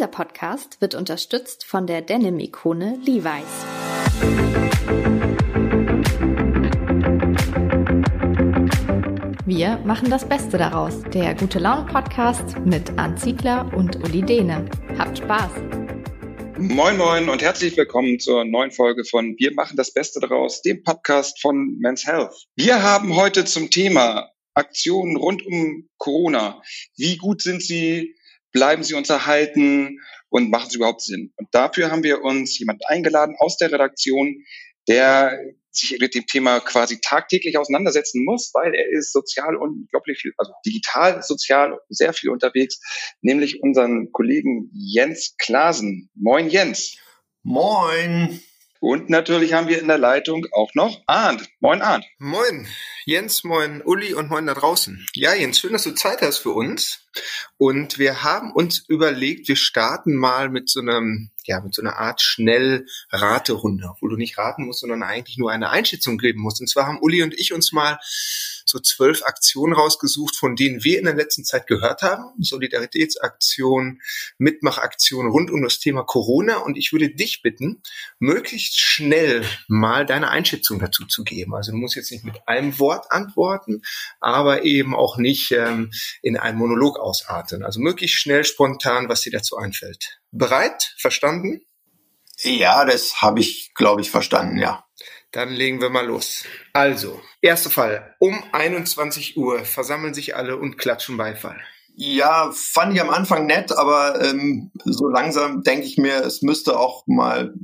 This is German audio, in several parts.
Dieser Podcast wird unterstützt von der Denim-Ikone Levi's. Wir machen das Beste daraus. Der Gute Laune Podcast mit Arndt Ziegler und Uli Dehne. Habt Spaß! Moin Moin und herzlich willkommen zur neuen Folge von Wir machen das Beste daraus, dem Podcast von Men's Health. Wir haben heute zum Thema Aktionen rund um Corona. Wie gut sind sie? Bleiben sie uns erhalten? Und machen sie überhaupt Sinn? Und dafür haben wir uns jemand eingeladen aus der Redaktion, der sich mit dem Thema quasi tagtäglich auseinandersetzen muss, weil er ist sozial unglaublich viel, also digital, sozial sehr viel unterwegs, nämlich unseren Kollegen Jens Klasen. Moin Jens. Moin. Und natürlich haben wir in der Leitung auch noch Arndt. Moin Arndt. Moin. Jens, moin Uli und moin da draußen. Ja, Jens, schön, dass du Zeit hast für uns. Und wir haben uns überlegt, wir starten mal mit so einem, ja, mit so einer Art Schnellraterunde, wo du nicht raten musst, sondern eigentlich nur eine Einschätzung geben musst. Und zwar haben Uli und ich uns mal so zwölf Aktionen rausgesucht, von denen wir in der letzten Zeit gehört haben. Solidaritätsaktion, Mitmachaktion rund um das Thema Corona. Und ich würde dich bitten, möglichst schnell mal deine Einschätzung dazu zu geben. Also du musst jetzt nicht mit einem Wort antworten, aber eben auch nicht ähm, in einem Monolog ausarten. Also möglichst schnell, spontan, was dir dazu einfällt. Bereit? Verstanden? Ja, das habe ich, glaube ich, verstanden, ja. Dann legen wir mal los. Also, erster Fall. Um 21 Uhr versammeln sich alle und klatschen Beifall. Ja, fand ich am Anfang nett, aber ähm, so langsam denke ich mir, es müsste auch mal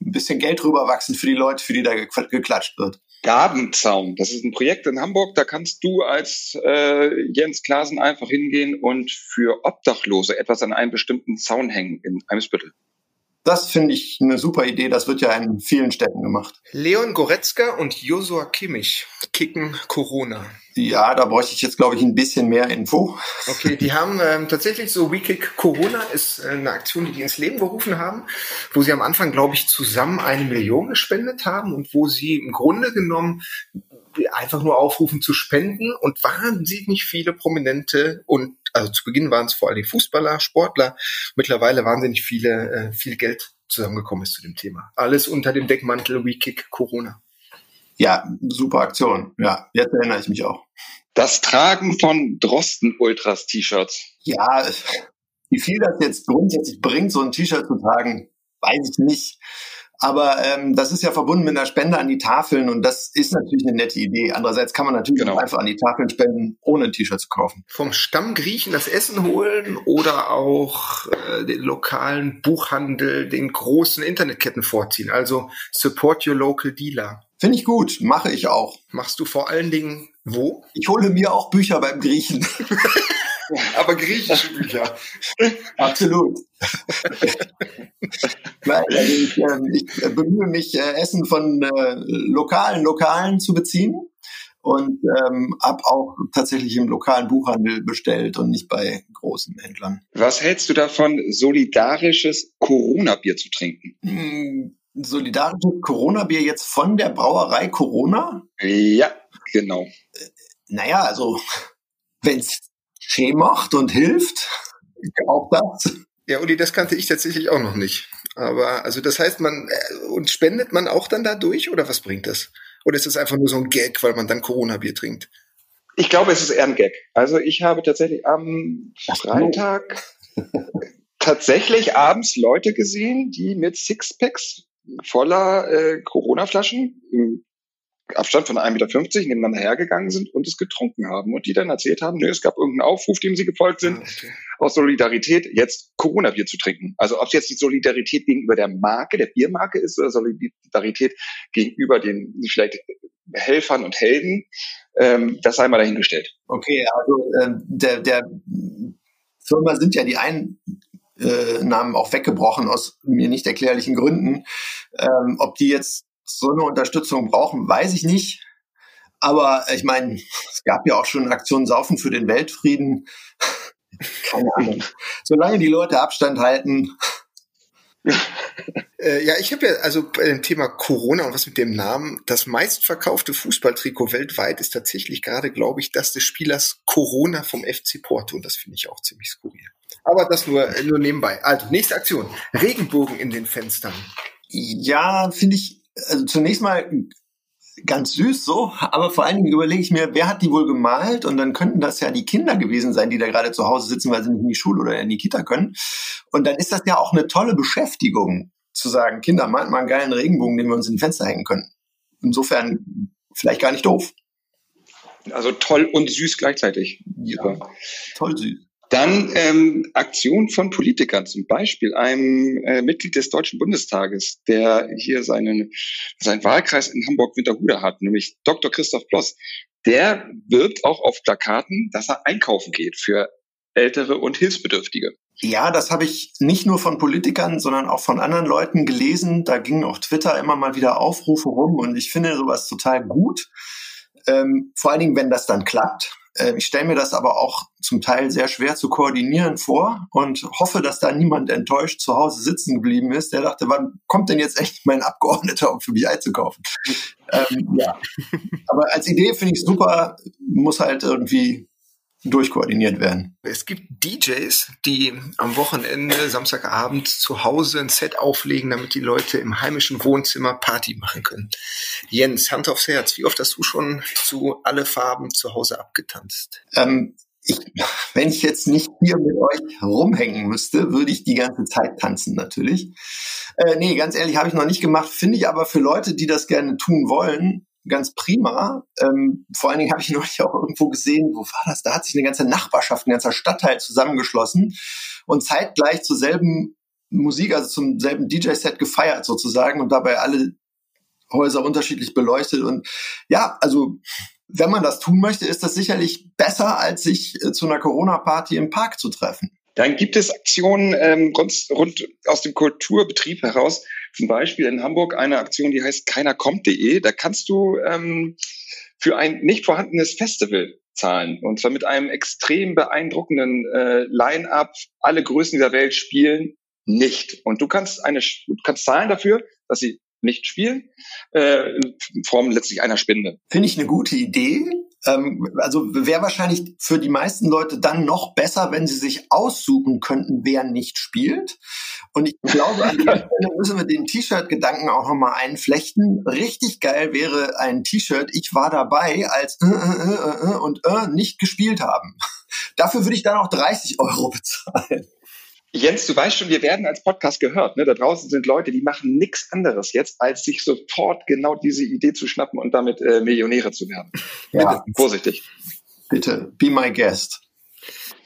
ein bisschen Geld rüberwachsen für die Leute, für die da geklatscht wird. Gabenzaun, das ist ein Projekt in Hamburg, da kannst du als äh, Jens Klasen einfach hingehen und für Obdachlose etwas an einem bestimmten Zaun hängen in Eimsbüttel. Das finde ich eine super Idee. Das wird ja in vielen Städten gemacht. Leon Goretzka und Josua Kimmich kicken Corona. Ja, da bräuchte ich jetzt, glaube ich, ein bisschen mehr Info. Okay, die haben ähm, tatsächlich so We Kick Corona ist äh, eine Aktion, die die ins Leben gerufen haben, wo sie am Anfang, glaube ich, zusammen eine Million gespendet haben und wo sie im Grunde genommen einfach nur aufrufen zu spenden und wahnsinnig viele Prominente und also zu Beginn waren es vor allem Fußballer, Sportler, mittlerweile wahnsinnig viele, äh, viel Geld zusammengekommen ist zu dem Thema. Alles unter dem Deckmantel We Kick Corona. Ja, super Aktion. Ja, jetzt erinnere ich mich auch. Das Tragen von Drosten-Ultras-T-Shirts. Ja, wie viel das jetzt grundsätzlich bringt, so ein T-Shirt zu tragen, weiß ich nicht. Aber ähm, das ist ja verbunden mit einer Spende an die Tafeln und das ist natürlich eine nette Idee. Andererseits kann man natürlich genau. auch einfach an die Tafeln spenden, ohne ein T-Shirt zu kaufen. Vom Stammgriechen das Essen holen oder auch äh, den lokalen Buchhandel, den großen Internetketten vorziehen. Also support your local dealer. Finde ich gut, mache ich auch. Machst du vor allen Dingen wo? Ich hole mir auch Bücher beim Griechen. Aber griechische Bücher. Absolut. Nein, also ich, äh, ich bemühe mich, äh, Essen von äh, lokalen Lokalen zu beziehen und ähm, habe auch tatsächlich im lokalen Buchhandel bestellt und nicht bei großen Händlern. Was hältst du davon, solidarisches Corona-Bier zu trinken? Hm, solidarisches Corona-Bier jetzt von der Brauerei Corona? Ja, genau. Äh, naja, also wenn es Tee macht und hilft, auch das. Ja, Uli, das kannte ich tatsächlich auch noch nicht. Aber also das heißt, man äh, und spendet man auch dann dadurch oder was bringt das? Oder ist das einfach nur so ein Gag, weil man dann Corona-Bier trinkt? Ich glaube, es ist eher ein Gag. Also ich habe tatsächlich am Freitag tatsächlich abends Leute gesehen, die mit Sixpacks voller äh, Corona-Flaschen im Abstand von 1,50 Meter nebeneinander hergegangen sind und es getrunken haben und die dann erzählt haben, nö, es gab irgendeinen Aufruf, dem sie gefolgt sind, ah, okay. aus Solidarität jetzt Corona-Bier zu trinken. Also ob es jetzt die Solidarität gegenüber der Marke, der Biermarke ist oder Solidarität gegenüber den vielleicht Helfern und Helden, ähm, das sei mal dahingestellt. Okay, also äh, der, der Firma sind ja die einen äh, Namen auch weggebrochen aus mir nicht erklärlichen Gründen. Ähm, ob die jetzt so eine Unterstützung brauchen, weiß ich nicht. Aber ich meine, es gab ja auch schon Aktionen Saufen für den Weltfrieden. Keine Ahnung. Solange die Leute Abstand halten, Äh, ja, ich habe ja also bei dem Thema Corona und was mit dem Namen, das meistverkaufte Fußballtrikot weltweit ist tatsächlich gerade, glaube ich, das des Spielers Corona vom FC Porto. Und das finde ich auch ziemlich skurril. Aber das nur, nur nebenbei. Also, nächste Aktion. Regenbogen in den Fenstern. Ja, finde ich, also zunächst mal ganz süß so, aber vor allen Dingen überlege ich mir, wer hat die wohl gemalt? Und dann könnten das ja die Kinder gewesen sein, die da gerade zu Hause sitzen, weil sie nicht in die Schule oder in die Kita können. Und dann ist das ja auch eine tolle Beschäftigung, zu sagen, Kinder, malt mal einen geilen Regenbogen, den wir uns in die Fenster hängen können. Insofern vielleicht gar nicht doof. Also toll und süß gleichzeitig. Ja, toll süß. Dann ähm, Aktion von Politikern, zum Beispiel einem äh, Mitglied des Deutschen Bundestages, der hier seinen, seinen Wahlkreis in Hamburg-Winterhude hat, nämlich Dr. Christoph Ploss. Der wirbt auch auf Plakaten, dass er einkaufen geht für Ältere und Hilfsbedürftige. Ja, das habe ich nicht nur von Politikern, sondern auch von anderen Leuten gelesen. Da gingen auf Twitter immer mal wieder Aufrufe rum und ich finde sowas total gut. Ähm, vor allen Dingen, wenn das dann klappt. Äh, ich stelle mir das aber auch zum Teil sehr schwer zu koordinieren vor und hoffe, dass da niemand enttäuscht zu Hause sitzen geblieben ist, der dachte, wann kommt denn jetzt echt mein Abgeordneter, um für mich einzukaufen? ähm, ja. Aber als Idee finde ich super, muss halt irgendwie durchkoordiniert werden. Es gibt DJs, die am Wochenende, Samstagabend zu Hause ein Set auflegen, damit die Leute im heimischen Wohnzimmer Party machen können. Jens, Hand aufs Herz, wie oft hast du schon zu alle Farben zu Hause abgetanzt? Ähm, ich, wenn ich jetzt nicht hier mit euch rumhängen müsste, würde ich die ganze Zeit tanzen natürlich. Äh, nee, ganz ehrlich, habe ich noch nicht gemacht, finde ich aber für Leute, die das gerne tun wollen, ganz prima. Ähm, vor allen Dingen habe ich neulich auch irgendwo gesehen, wo war das? Da hat sich eine ganze Nachbarschaft, ein ganzer Stadtteil zusammengeschlossen und zeitgleich zur selben Musik, also zum selben DJ-Set gefeiert sozusagen und dabei alle Häuser unterschiedlich beleuchtet. Und ja, also wenn man das tun möchte, ist das sicherlich besser, als sich äh, zu einer Corona-Party im Park zu treffen. Dann gibt es Aktionen ähm, rund, rund aus dem Kulturbetrieb heraus, zum Beispiel in Hamburg eine Aktion, die heißt keinerkommt.de. Da kannst du ähm, für ein nicht vorhandenes Festival zahlen. Und zwar mit einem extrem beeindruckenden äh, Line-up. Alle Größen der Welt spielen nicht. Und du kannst eine, du kannst zahlen dafür, dass sie nicht spielen, äh, in Form letztlich einer Spende. Finde ich eine gute Idee. Ähm, also wäre wahrscheinlich für die meisten Leute dann noch besser, wenn sie sich aussuchen könnten, wer nicht spielt. Und ich glaube, an dieser Stelle müssen wir den T-Shirt-Gedanken auch nochmal einflechten. Richtig geil wäre ein T-Shirt, ich war dabei, als äh, äh, äh, äh und äh, nicht gespielt haben. Dafür würde ich dann auch 30 Euro bezahlen. Jens, du weißt schon, wir werden als Podcast gehört. Ne? Da draußen sind Leute, die machen nichts anderes jetzt, als sich sofort genau diese Idee zu schnappen und damit äh, Millionäre zu werden. Ja. Bitte, vorsichtig. Bitte, be my guest.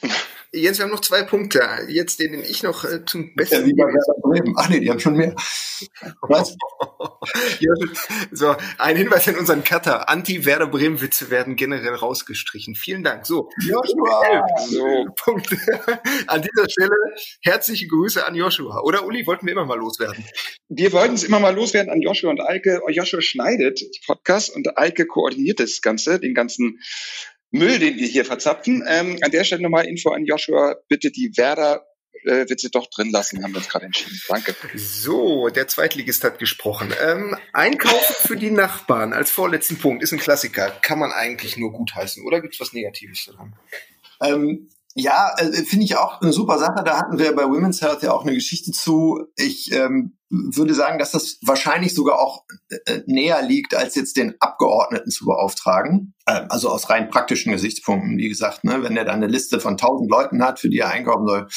Jens, wir haben noch zwei Punkte. Jetzt den, den ich noch äh, zum besten. Ja. Ach nee, die haben schon mehr. Was? so, ein Hinweis an unseren Cutter. Anti-Werder Bremen-Witze werden generell rausgestrichen. Vielen Dank. So. Joshua! So, Punkt. An dieser Stelle herzliche Grüße an Joshua. Oder Uli, wollten wir immer mal loswerden? Wir wollten es immer mal loswerden an Joshua und Eike. Joshua schneidet die Podcasts und Eike koordiniert das Ganze, den ganzen Müll, den wir hier verzapfen. Ähm, an der Stelle nochmal Info an Joshua, bitte die Werder äh, Witze doch drin lassen, haben wir uns gerade entschieden. Danke. So, der Zweitligist hat gesprochen. Ähm, Einkaufen für die Nachbarn als vorletzten Punkt ist ein Klassiker. Kann man eigentlich nur gutheißen, oder gibt es was Negatives daran? Ähm, ja, äh, finde ich auch eine super Sache. Da hatten wir bei Women's Health ja auch eine Geschichte zu. Ich ähm, würde sagen, dass das wahrscheinlich sogar auch äh, näher liegt, als jetzt den Abgeordneten zu beauftragen. Ähm, also aus rein praktischen Gesichtspunkten, wie gesagt, ne, wenn er dann eine Liste von tausend Leuten hat, für die er einkaufen soll.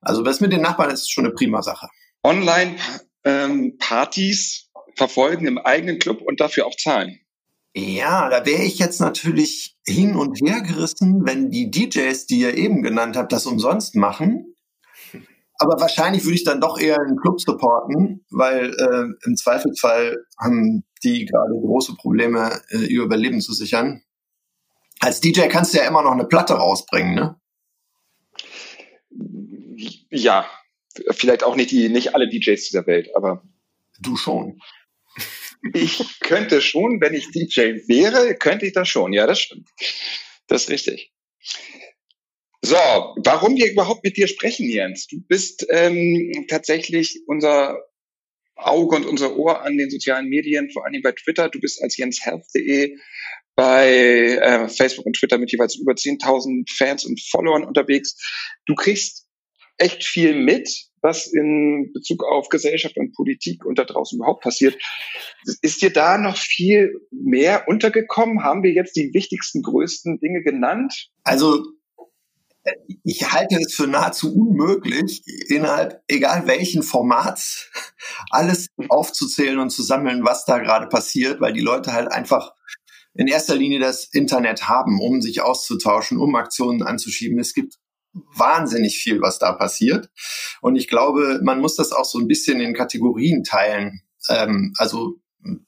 Also was mit den Nachbarn ist schon eine prima Sache. Online-Partys ähm, verfolgen im eigenen Club und dafür auch zahlen. Ja, da wäre ich jetzt natürlich hin und her gerissen, wenn die DJs, die ihr eben genannt habt, das umsonst machen. Aber wahrscheinlich würde ich dann doch eher einen Club supporten, weil äh, im Zweifelsfall haben die gerade große Probleme, äh, ihr Überleben zu sichern. Als DJ kannst du ja immer noch eine Platte rausbringen, ne? Ja, vielleicht auch nicht die, nicht alle DJs dieser Welt, aber. Du schon. Ich könnte schon, wenn ich DJ wäre, könnte ich das schon. Ja, das stimmt. Das ist richtig. So, warum wir überhaupt mit dir sprechen, Jens? Du bist ähm, tatsächlich unser Auge und unser Ohr an den sozialen Medien, vor allem bei Twitter. Du bist als jenshealth.de bei äh, Facebook und Twitter mit jeweils über 10.000 Fans und Followern unterwegs. Du kriegst echt viel mit, was in Bezug auf Gesellschaft und Politik und da draußen überhaupt passiert. Ist dir da noch viel mehr untergekommen? Haben wir jetzt die wichtigsten, größten Dinge genannt? Also ich halte es für nahezu unmöglich, innerhalb egal welchen Formats alles aufzuzählen und zu sammeln, was da gerade passiert, weil die Leute halt einfach in erster Linie das Internet haben, um sich auszutauschen, um Aktionen anzuschieben. Es gibt wahnsinnig viel, was da passiert. Und ich glaube, man muss das auch so ein bisschen in Kategorien teilen. Ähm, also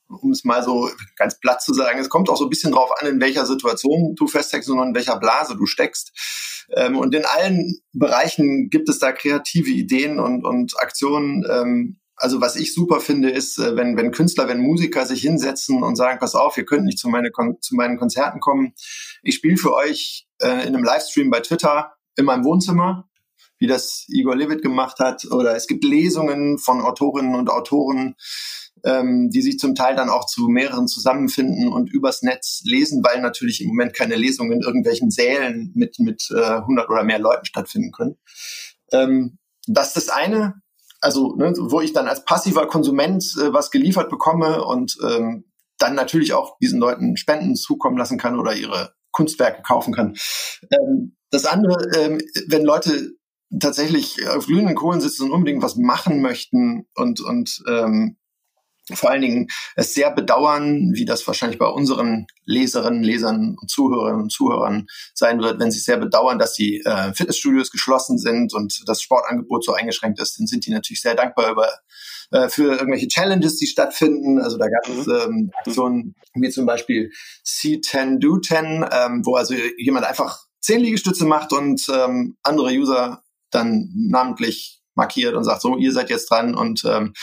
um es mal so ganz platt zu sagen, es kommt auch so ein bisschen drauf an, in welcher Situation du feststeckst und in welcher Blase du steckst. Ähm, und in allen Bereichen gibt es da kreative Ideen und, und Aktionen. Ähm, also was ich super finde, ist, äh, wenn, wenn Künstler, wenn Musiker sich hinsetzen und sagen, pass auf, ihr könnt nicht zu, meine Kon zu meinen Konzerten kommen. Ich spiele für euch äh, in einem Livestream bei Twitter in meinem Wohnzimmer, wie das Igor Levit gemacht hat. Oder es gibt Lesungen von Autorinnen und Autoren, ähm, die sich zum Teil dann auch zu mehreren zusammenfinden und übers Netz lesen, weil natürlich im Moment keine Lesungen in irgendwelchen Sälen mit, mit äh, 100 oder mehr Leuten stattfinden können. Ähm, das ist das eine, also ne, wo ich dann als passiver Konsument äh, was geliefert bekomme und ähm, dann natürlich auch diesen Leuten Spenden zukommen lassen kann oder ihre Kunstwerke kaufen kann. Ähm, das andere, ähm, wenn Leute tatsächlich auf glühenden Kohlen sitzen und unbedingt was machen möchten und, und ähm, vor allen Dingen es sehr bedauern, wie das wahrscheinlich bei unseren Leserinnen, Lesern und Zuhörerinnen und Zuhörern sein wird, wenn sie sehr bedauern, dass die äh, Fitnessstudios geschlossen sind und das Sportangebot so eingeschränkt ist, dann sind die natürlich sehr dankbar über äh, für irgendwelche Challenges, die stattfinden. Also da gab es mhm. ähm, Aktionen wie zum Beispiel C10 Do 10, ähm, wo also jemand einfach zehn Liegestütze macht und ähm, andere User dann namentlich markiert und sagt, so, ihr seid jetzt dran und ähm,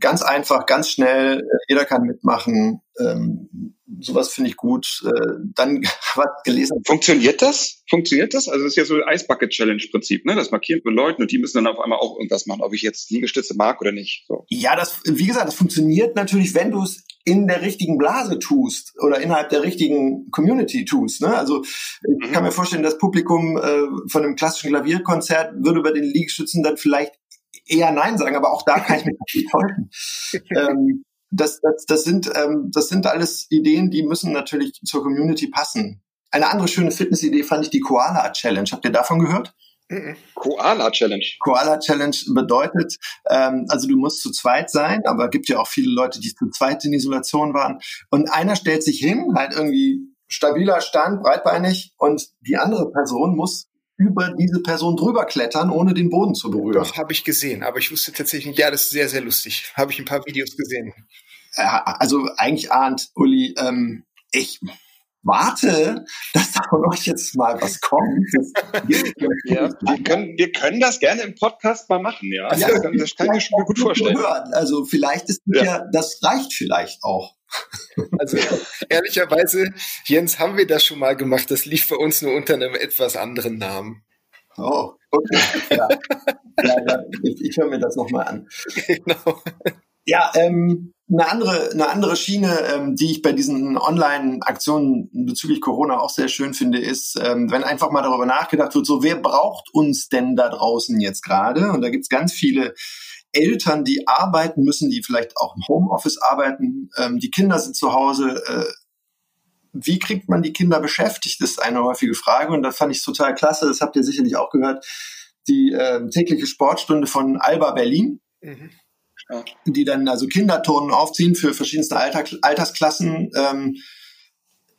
ganz einfach, ganz schnell, jeder kann mitmachen. Ähm, sowas finde ich gut. Äh, dann was gelesen. Funktioniert das? Funktioniert das? Also das ist ja so ein Ice Bucket Challenge Prinzip, ne? Das markiert mit Leuten und die müssen dann auf einmal auch irgendwas machen, ob ich jetzt Liegestütze mag oder nicht. So. Ja, das, wie gesagt, das funktioniert natürlich, wenn du es in der richtigen Blase tust oder innerhalb der richtigen Community tust. Ne? Also ich mhm. kann mir vorstellen, das Publikum äh, von einem klassischen Klavierkonzert würde über den Liegestützen dann vielleicht eher Nein sagen, aber auch da kann ich mich nicht täuschen. ähm, das, das, das, sind, ähm, das sind alles Ideen, die müssen natürlich zur Community passen. Eine andere schöne Fitnessidee fand ich die Koala Challenge. Habt ihr davon gehört? Koala Challenge. Koala Challenge bedeutet, ähm, also du musst zu zweit sein, aber gibt ja auch viele Leute, die zu zweit in Isolation waren. Und einer stellt sich hin, halt irgendwie stabiler Stand, breitbeinig, und die andere Person muss über diese Person drüber klettern, ohne den Boden zu berühren. Doch, habe ich gesehen, aber ich wusste tatsächlich nicht, ja, das ist sehr, sehr lustig. Habe ich ein paar Videos gesehen. Ja, also eigentlich ahnt Uli, ähm, ich warte, dass da von euch jetzt mal was kommt. ja, wir, können, wir können das gerne im Podcast mal machen, ja. ja das, kann, das kann ich mir schon gut vorstellen. Hören. Also vielleicht ist ja. ja, das reicht vielleicht auch. Also ehrlicherweise, Jens, haben wir das schon mal gemacht. Das lief bei uns nur unter einem etwas anderen Namen. Oh, okay. Ja, ja, ja ich, ich höre mir das nochmal an. Genau. Ja, ähm, eine andere, eine andere Schiene, ähm, die ich bei diesen Online-Aktionen bezüglich Corona auch sehr schön finde, ist, ähm, wenn einfach mal darüber nachgedacht wird, so wer braucht uns denn da draußen jetzt gerade? Und da gibt's ganz viele Eltern, die arbeiten müssen, die vielleicht auch im Homeoffice arbeiten. Ähm, die Kinder sind zu Hause. Äh, wie kriegt man die Kinder beschäftigt, ist eine häufige Frage. Und da fand ich total klasse, das habt ihr sicherlich auch gehört, die äh, tägliche Sportstunde von Alba Berlin. Mhm die dann also Kinderturnen aufziehen für verschiedenste Alter, Altersklassen. Ähm,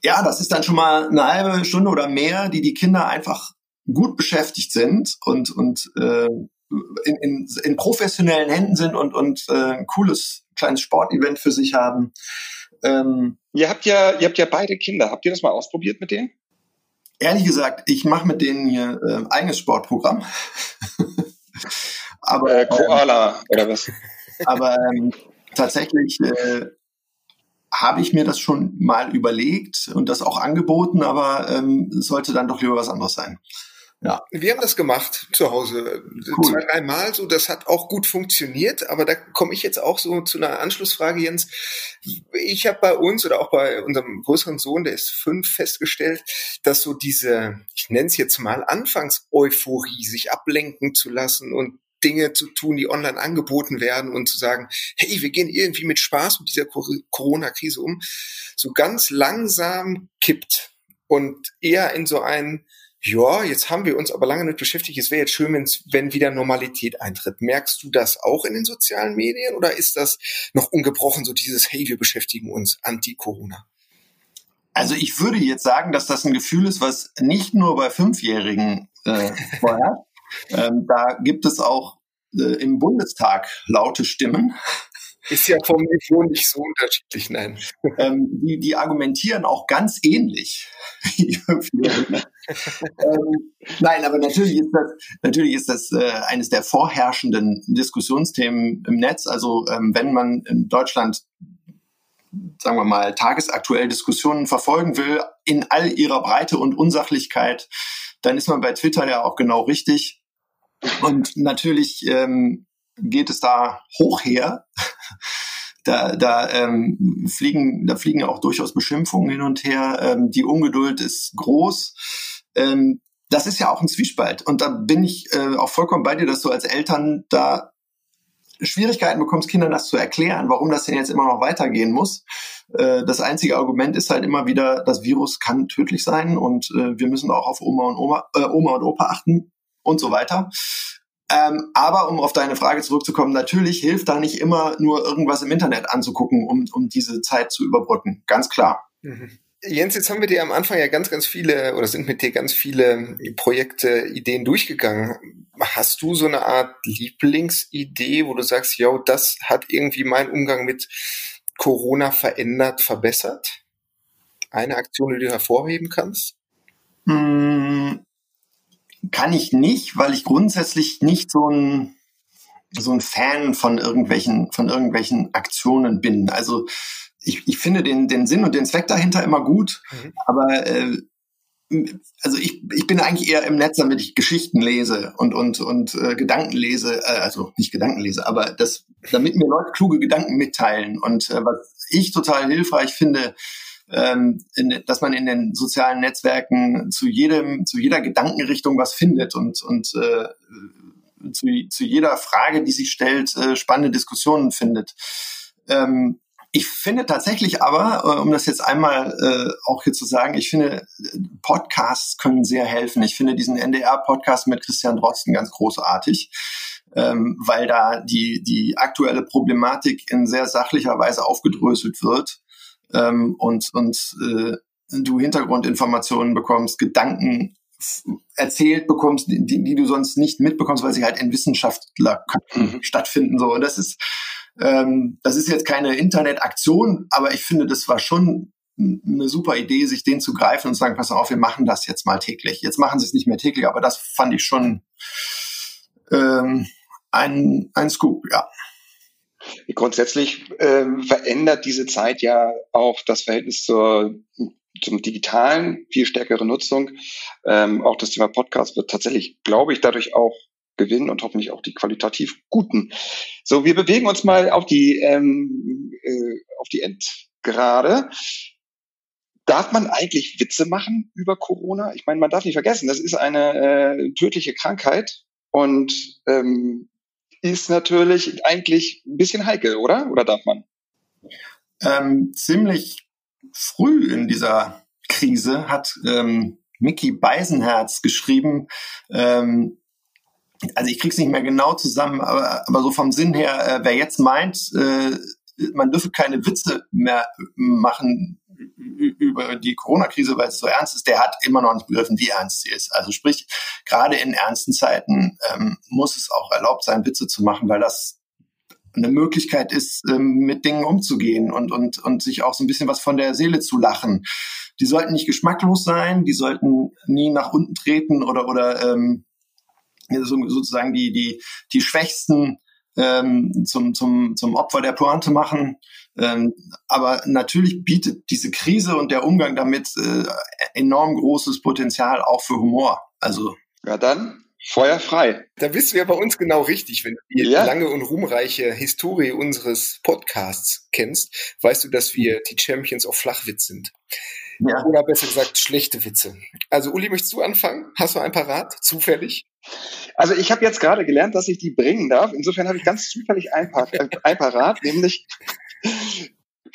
ja, das ist dann schon mal eine halbe Stunde oder mehr, die die Kinder einfach gut beschäftigt sind und, und äh, in, in, in professionellen Händen sind und, und äh, ein cooles kleines Sportevent für sich haben. Ähm, ihr habt ja, ihr habt ja beide Kinder. Habt ihr das mal ausprobiert mit denen? Ehrlich gesagt, ich mache mit denen hier äh, eigenes Sportprogramm. Aber äh, Koala ähm, oder was? Aber ähm, tatsächlich äh, habe ich mir das schon mal überlegt und das auch angeboten, aber ähm, sollte dann doch lieber was anderes sein. Ja. Wir haben das gemacht zu Hause cool. zwei, dreimal so. Das hat auch gut funktioniert. Aber da komme ich jetzt auch so zu einer Anschlussfrage, Jens. Ich habe bei uns oder auch bei unserem größeren Sohn, der ist fünf, festgestellt, dass so diese, ich nenne es jetzt mal Anfangseuphorie, sich ablenken zu lassen und Dinge zu tun, die online angeboten werden und zu sagen, hey, wir gehen irgendwie mit Spaß mit dieser Corona-Krise um, so ganz langsam kippt und eher in so ein ja, jetzt haben wir uns aber lange nicht beschäftigt. Es wäre jetzt schön, wenn wieder Normalität eintritt. Merkst du das auch in den sozialen Medien oder ist das noch ungebrochen, so dieses, hey, wir beschäftigen uns anti-Corona? Also ich würde jetzt sagen, dass das ein Gefühl ist, was nicht nur bei Fünfjährigen äh, vorherrscht. ähm, da gibt es auch äh, im Bundestag laute Stimmen, ist ja vom Niveau nicht so unterschiedlich, nein. Ähm, die, die argumentieren auch ganz ähnlich. ähm, nein, aber natürlich ist das, natürlich ist das äh, eines der vorherrschenden Diskussionsthemen im Netz. Also ähm, wenn man in Deutschland sagen wir mal, tagesaktuell Diskussionen verfolgen will, in all ihrer Breite und Unsachlichkeit, dann ist man bei Twitter ja auch genau richtig. Und natürlich ähm, geht es da hoch her. Da, da, ähm, fliegen, da fliegen auch durchaus Beschimpfungen hin und her. Ähm, die Ungeduld ist groß. Ähm, das ist ja auch ein Zwiespalt. Und da bin ich äh, auch vollkommen bei dir, dass du als Eltern da Schwierigkeiten bekommst, Kindern das zu erklären, warum das denn jetzt immer noch weitergehen muss. Äh, das einzige Argument ist halt immer wieder, das Virus kann tödlich sein und äh, wir müssen auch auf Oma und Oma, äh, Oma und Opa achten und so weiter. Ähm, aber um auf deine Frage zurückzukommen, natürlich hilft da nicht immer nur irgendwas im Internet anzugucken, um, um diese Zeit zu überbrücken. Ganz klar. Mhm. Jens, jetzt haben wir dir am Anfang ja ganz, ganz viele oder sind mit dir ganz viele Projekte, Ideen durchgegangen. Hast du so eine Art Lieblingsidee, wo du sagst, ja, das hat irgendwie meinen Umgang mit Corona verändert, verbessert? Eine Aktion, die du hervorheben kannst? Hm, kann ich nicht, weil ich grundsätzlich nicht so ein so ein Fan von irgendwelchen von irgendwelchen Aktionen bin. Also ich, ich finde den den Sinn und den Zweck dahinter immer gut, mhm. aber äh, also ich, ich bin eigentlich eher im Netz, damit ich Geschichten lese und und und äh, Gedanken lese, äh, also nicht Gedanken lese, aber das, damit mir Leute kluge Gedanken mitteilen. Und äh, was ich total hilfreich finde, ähm, in, dass man in den sozialen Netzwerken zu jedem, zu jeder Gedankenrichtung was findet und, und äh, zu, zu jeder Frage, die sich stellt, äh, spannende Diskussionen findet. Ähm, ich finde tatsächlich aber, äh, um das jetzt einmal äh, auch hier zu sagen, ich finde, Podcasts können sehr helfen. Ich finde diesen NDR-Podcast mit Christian Drosten ganz großartig, ähm, weil da die, die aktuelle Problematik in sehr sachlicher Weise aufgedröselt wird ähm, und, und äh, du Hintergrundinformationen bekommst, Gedanken erzählt bekommst, die, die du sonst nicht mitbekommst, weil sie halt in Wissenschaftlerköpfen mhm. stattfinden. So, und das ist ähm, das ist jetzt keine Internetaktion, aber ich finde, das war schon eine super Idee, sich den zu greifen und zu sagen, pass auf, wir machen das jetzt mal täglich. Jetzt machen sie es nicht mehr täglich, aber das fand ich schon ähm, ein, ein Scoop, ja. Grundsätzlich ähm, verändert diese Zeit ja auch das Verhältnis zur, zum digitalen, viel stärkere Nutzung. Ähm, auch das Thema Podcast wird tatsächlich, glaube ich, dadurch auch gewinnen und hoffentlich auch die qualitativ guten. So, wir bewegen uns mal auf die, ähm, äh, auf die Endgrade. Darf man eigentlich Witze machen über Corona? Ich meine, man darf nicht vergessen, das ist eine äh, tödliche Krankheit und ähm, ist natürlich eigentlich ein bisschen heikel, oder? Oder darf man? Ähm, ziemlich früh in dieser Krise hat ähm, Mickey Beisenherz geschrieben, ähm, also ich krieg's nicht mehr genau zusammen, aber, aber so vom Sinn her, äh, wer jetzt meint, äh, man dürfe keine Witze mehr machen über die Corona-Krise, weil es so ernst ist, der hat immer noch nicht begriffen, wie ernst sie ist. Also sprich, gerade in ernsten Zeiten ähm, muss es auch erlaubt sein, Witze zu machen, weil das eine Möglichkeit ist, ähm, mit Dingen umzugehen und, und, und sich auch so ein bisschen was von der Seele zu lachen. Die sollten nicht geschmacklos sein, die sollten nie nach unten treten oder, oder ähm, sozusagen die, die, die Schwächsten ähm, zum, zum, zum Opfer der Pointe machen. Ähm, aber natürlich bietet diese Krise und der Umgang damit äh, enorm großes Potenzial auch für Humor. Also Ja, dann Feuer frei. Da bist du ja bei uns genau richtig. Wenn du die ja. lange und ruhmreiche Historie unseres Podcasts kennst, weißt du, dass wir die Champions of Flachwitz sind. Ja. Oder besser gesagt, schlechte Witze. Also Uli, möchtest du anfangen? Hast du ein Parat, zufällig? Also ich habe jetzt gerade gelernt, dass ich die bringen darf. Insofern habe ich ganz zufällig ein, Par äh, ein Parat, nämlich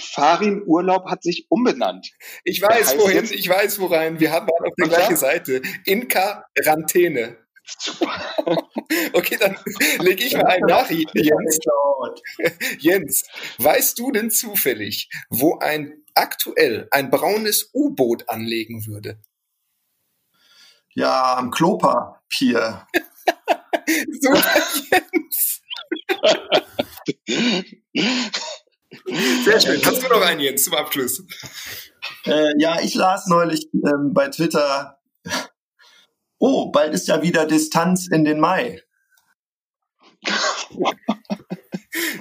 Farin Urlaub hat sich umbenannt. Ich weiß wohin, ich weiß worein. Wir haben auf der gleichen Seite. In Quarantäne. Super. Okay, dann lege ich mal einen nach, Jens. Jens, weißt du denn zufällig, wo ein aktuell ein braunes U-Boot anlegen würde? Ja, am Klopapier. Super, Jens. Sehr schön. Hast du noch einen, Jens, zum Abschluss? Äh, ja, ich las neulich ähm, bei Twitter, oh, bald ist ja wieder Distanz in den Mai.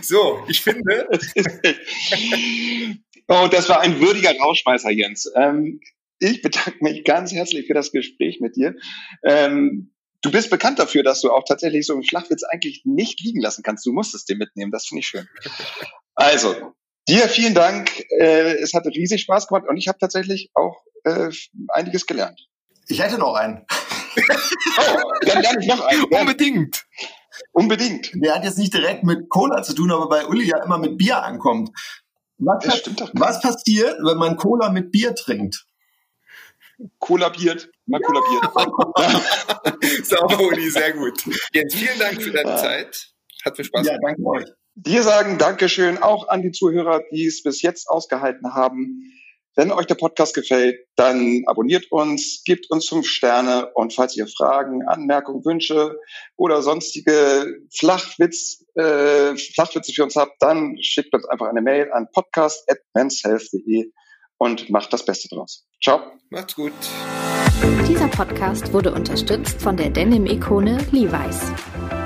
So, ich finde. oh, das war ein würdiger Rauschmeißer, Jens. Ähm, ich bedanke mich ganz herzlich für das Gespräch mit dir. Ähm, du bist bekannt dafür, dass du auch tatsächlich so einen Flachwitz eigentlich nicht liegen lassen kannst. Du musstest den mitnehmen. Das finde ich schön. Also, dir vielen Dank. Äh, es hat riesig Spaß gemacht und ich habe tatsächlich auch äh, einiges gelernt. Ich hätte noch einen. oh, dann lerne ich noch einen. Unbedingt. Unbedingt. Der hat jetzt nicht direkt mit Cola zu tun, aber bei Uli ja immer mit Bier ankommt. Was, was passiert, wenn man Cola mit Bier trinkt? Kollabiert. Mal ja. kollabiert. Sauber, Uli, sehr gut. Jens, vielen Dank für deine Zeit. Hat mir Spaß gemacht. Ja, danke euch. Wir sagen Dankeschön auch an die Zuhörer, die es bis jetzt ausgehalten haben. Wenn euch der Podcast gefällt, dann abonniert uns, gebt uns fünf Sterne und falls ihr Fragen, Anmerkungen, Wünsche oder sonstige Flachwitz, äh, Flachwitze für uns habt, dann schickt uns einfach eine Mail an podcast.menshealth.de und macht das Beste draus. Ciao. Macht's gut. Dieser Podcast wurde unterstützt von der Denim-Ikone Levi's.